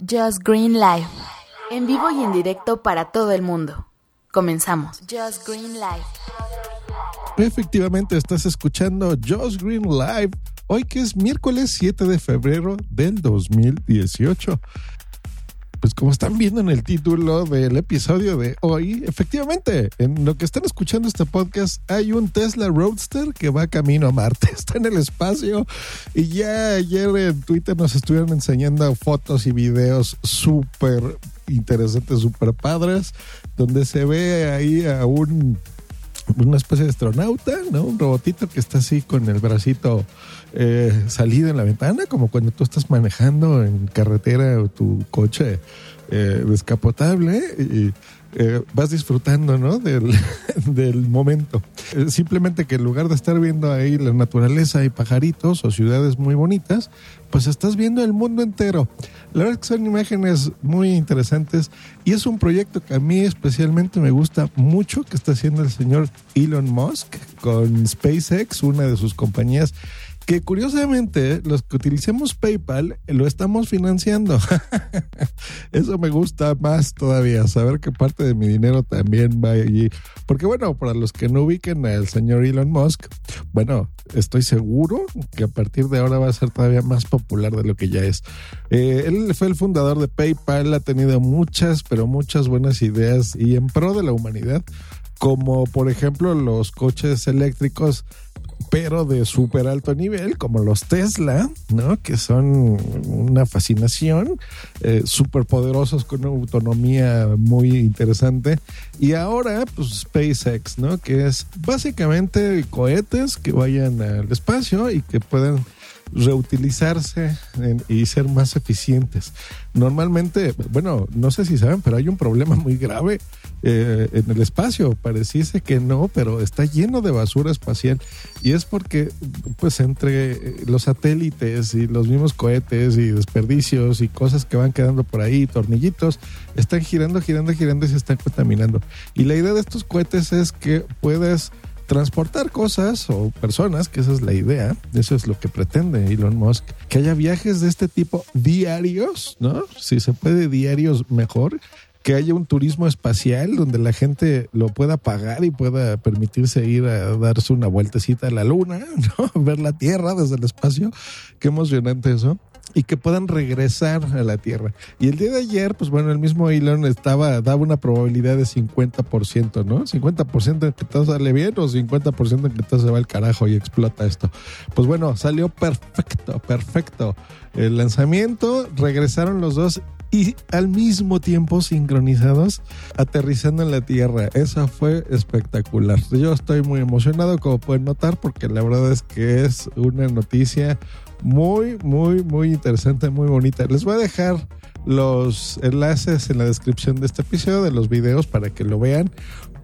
Just Green Live. En vivo y en directo para todo el mundo. Comenzamos. Just Green Live. Efectivamente, estás escuchando Just Green Live. Hoy que es miércoles 7 de febrero del 2018 pues como están viendo en el título del episodio de hoy, efectivamente, en lo que están escuchando este podcast, hay un Tesla Roadster que va camino a Marte, está en el espacio y ya ayer en Twitter nos estuvieron enseñando fotos y videos súper interesantes, súper padres, donde se ve ahí a un una especie de astronauta, ¿no? Un robotito que está así con el bracito eh, salido en la ventana, como cuando tú estás manejando en carretera o tu coche eh, descapotable y eh, vas disfrutando, ¿no? Del, del momento. Eh, simplemente que en lugar de estar viendo ahí la naturaleza y pajaritos o ciudades muy bonitas, pues estás viendo el mundo entero. La verdad es que son imágenes muy interesantes y es un proyecto que a mí especialmente me gusta mucho que está haciendo el señor Elon Musk con SpaceX, una de sus compañías que curiosamente los que utilicemos PayPal lo estamos financiando. Eso me gusta más todavía, saber que parte de mi dinero también va allí. Porque bueno, para los que no ubiquen al señor Elon Musk, bueno, estoy seguro que a partir de ahora va a ser todavía más popular de lo que ya es. Eh, él fue el fundador de PayPal, ha tenido muchas, pero muchas buenas ideas y en pro de la humanidad como por ejemplo los coches eléctricos pero de súper alto nivel, como los Tesla, ¿no? Que son una fascinación, eh, súper poderosos con una autonomía muy interesante. Y ahora, pues SpaceX, ¿no? Que es básicamente cohetes que vayan al espacio y que puedan reutilizarse y ser más eficientes. Normalmente, bueno, no sé si saben, pero hay un problema muy grave eh, en el espacio. Pareciese que no, pero está lleno de basura espacial y es porque, pues, entre los satélites y los mismos cohetes y desperdicios y cosas que van quedando por ahí, tornillitos, están girando, girando, girando y se están contaminando. Y la idea de estos cohetes es que puedes transportar cosas o personas, que esa es la idea, eso es lo que pretende Elon Musk, que haya viajes de este tipo diarios, ¿no? Si se puede diarios mejor, que haya un turismo espacial donde la gente lo pueda pagar y pueda permitirse ir a darse una vueltecita a la luna, ¿no? Ver la Tierra desde el espacio. Qué emocionante eso y que puedan regresar a la Tierra. Y el día de ayer, pues bueno, el mismo Elon estaba, daba una probabilidad de 50%, ¿no? 50% de que todo sale bien o 50% de que todo se va al carajo y explota esto. Pues bueno, salió perfecto, perfecto. El lanzamiento, regresaron los dos y al mismo tiempo sincronizados aterrizando en la Tierra. Eso fue espectacular. Yo estoy muy emocionado, como pueden notar, porque la verdad es que es una noticia muy, muy, muy interesante, muy bonita. Les voy a dejar los enlaces en la descripción de este episodio de los videos para que lo vean,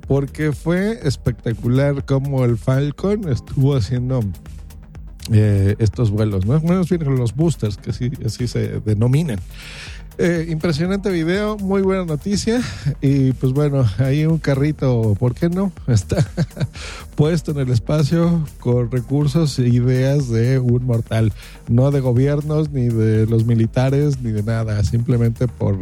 porque fue espectacular como el Falcon estuvo haciendo eh, estos vuelos, ¿no? Menos bien los boosters, que así, así se denominan. Eh, impresionante video, muy buena noticia. Y pues bueno, ahí un carrito, ¿por qué no? Está puesto en el espacio con recursos e ideas de un mortal. No de gobiernos, ni de los militares, ni de nada. Simplemente por,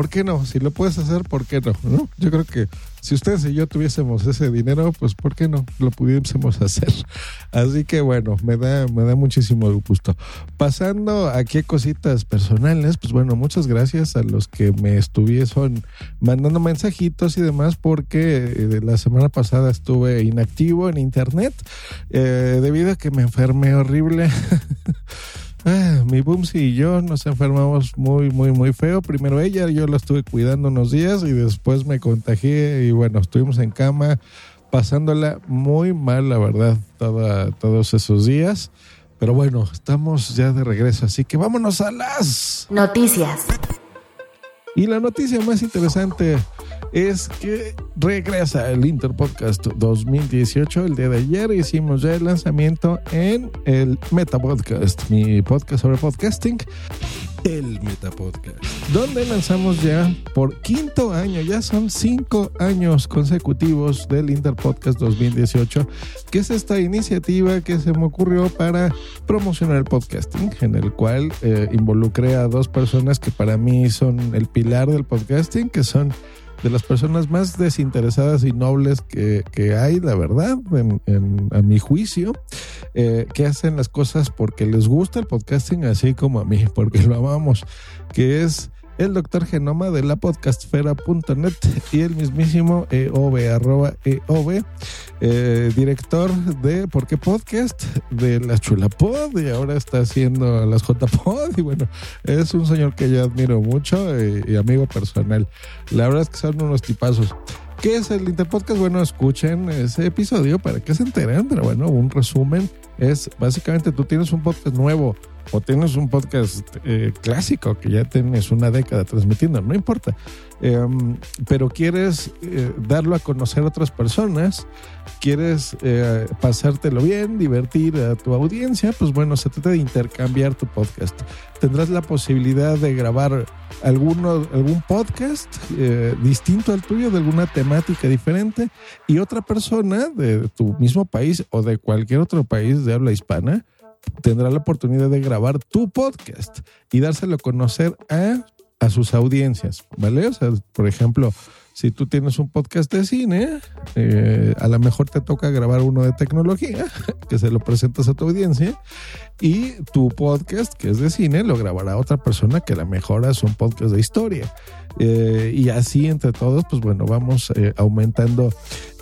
¿por qué no? Si lo puedes hacer, ¿por qué no? Yo creo que si ustedes y yo tuviésemos ese dinero, pues ¿por qué no? Lo pudiésemos hacer. Así que bueno, me da, me da muchísimo gusto. Pasando aquí a cositas personales, pues bueno, muchas gracias a los que me estuviesen mandando mensajitos y demás, porque eh, la semana pasada estuve inactivo en internet eh, debido a que me enfermé horrible. Ah, mi Bumsy y yo nos enfermamos muy, muy, muy feo. Primero ella, yo la estuve cuidando unos días y después me contagié y bueno, estuvimos en cama pasándola muy mal, la verdad, todos esos días. Pero bueno, estamos ya de regreso, así que vámonos a las noticias. Y la noticia más interesante es que regresa el Interpodcast 2018. El día de ayer hicimos ya el lanzamiento en el Meta Podcast, mi podcast sobre podcasting el Metapodcast, donde lanzamos ya por quinto año, ya son cinco años consecutivos del Interpodcast 2018, que es esta iniciativa que se me ocurrió para promocionar el podcasting, en el cual eh, involucré a dos personas que para mí son el pilar del podcasting, que son de las personas más desinteresadas y nobles que, hay, la verdad, en, a mi juicio, eh, que hacen las cosas porque les gusta el podcasting, así como a mí, porque lo amamos, que es el doctor Genoma de la podcastfera.net y el mismísimo EOB, arroba EOB, eh, director de ¿Por qué Podcast? de la Chula Pod y ahora está haciendo las JPod y bueno, es un señor que yo admiro mucho y, y amigo personal. La verdad es que son unos tipazos. ¿Qué es el Interpodcast? Bueno, escuchen ese episodio para que se enteren, pero bueno, un resumen es básicamente tú tienes un podcast nuevo o tienes un podcast eh, clásico que ya tienes una década transmitiendo, no importa, em, pero quieres eh, darlo a conocer a otras personas, quieres eh, pasártelo bien, divertir a tu audiencia, pues bueno, se trata de intercambiar tu podcast. Tendrás la posibilidad de grabar alguno, algún podcast distinto al tuyo, de alguna temática diferente, y otra persona de tu mismo país o de cualquier otro país de habla hispana, tendrá la oportunidad de grabar tu podcast y dárselo a conocer a, a sus audiencias, ¿vale? O sea, por ejemplo, si tú tienes un podcast de cine, eh, a lo mejor te toca grabar uno de tecnología, que se lo presentas a tu audiencia, y tu podcast, que es de cine, lo grabará otra persona que a lo mejor es un podcast de historia. Eh, y así entre todos, pues bueno, vamos eh, aumentando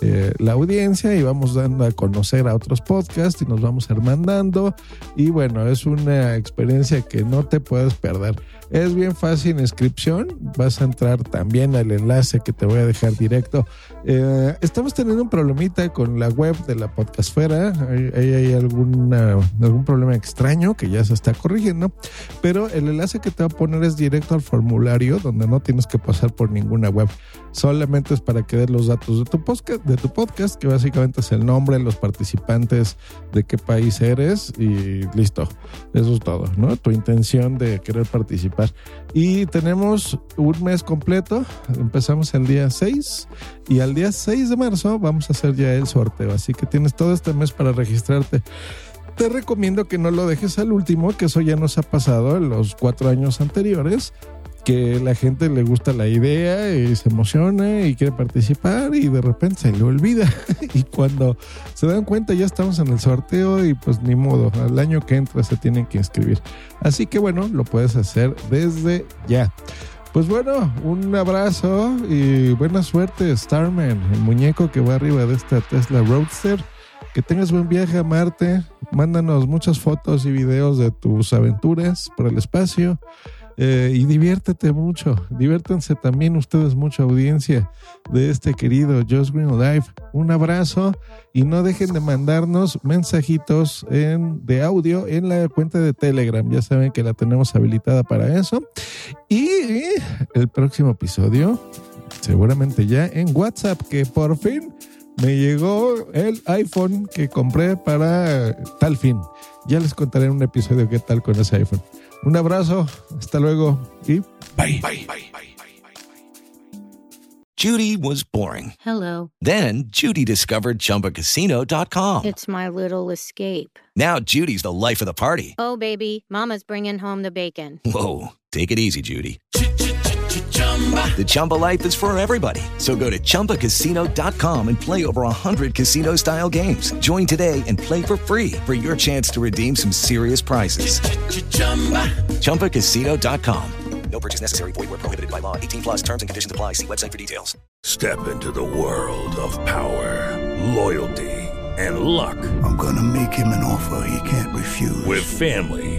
eh, la audiencia y vamos dando a conocer a otros podcasts y nos vamos hermandando. Y bueno, es una experiencia que no te puedes perder. Es bien fácil inscripción. Vas a entrar también al enlace que te voy a dejar directo. estamos teniendo un problemita con la web de la podcastfera. Hay, hay alguna, algún problema extraño que ya se está corrigiendo. Pero el enlace que te va a poner es directo al formulario donde no tienes que pasar por ninguna web. Solamente es para que des los datos de tu podcast, de tu podcast, que básicamente es el nombre, los participantes, de qué país eres y listo. Eso es todo, ¿no? Tu intención de querer participar. Y tenemos un mes completo. Empezamos el día 6 y al día 6 de marzo vamos a hacer ya el sorteo. Así que tienes todo este mes para registrarte te recomiendo que no lo dejes al último, que eso ya nos ha pasado en los cuatro años anteriores que la gente le gusta la idea y se emociona y quiere participar y de repente se le olvida y cuando se dan cuenta ya estamos en el sorteo y pues ni modo, al año que entra se tienen que inscribir. Así que bueno, lo puedes hacer desde ya. Pues bueno, un abrazo y buena suerte Starman, el muñeco que va arriba de esta Tesla Roadster. Que tengas buen viaje a Marte. Mándanos muchas fotos y videos de tus aventuras por el espacio. Eh, y diviértete mucho, diviértanse también ustedes mucha audiencia de este querido Just Green Live. Un abrazo y no dejen de mandarnos mensajitos en, de audio en la cuenta de Telegram. Ya saben que la tenemos habilitada para eso. Y el próximo episodio, seguramente ya en WhatsApp, que por fin me llegó el iPhone que compré para tal fin. Ya les contaré en un episodio qué tal con ese iPhone. Un abrazo, hasta luego y bye. bye, bye, bye Judy was boring. Hello. Then Judy discovered chumbacasino.com. It's my little escape. Now Judy's the life of the party. Oh, baby, Mama's bringing home the bacon. Whoa. Take it easy, Judy. The Chumba life is for everybody. So go to ChumbaCasino.com and play over 100 casino style games. Join today and play for free for your chance to redeem some serious prizes. Ch-ch-chumba. ChumbaCasino.com. No purchase necessary. Void where prohibited by law. 18 plus terms and conditions apply. See website for details. Step into the world of power, loyalty, and luck. I'm going to make him an offer he can't refuse. With family,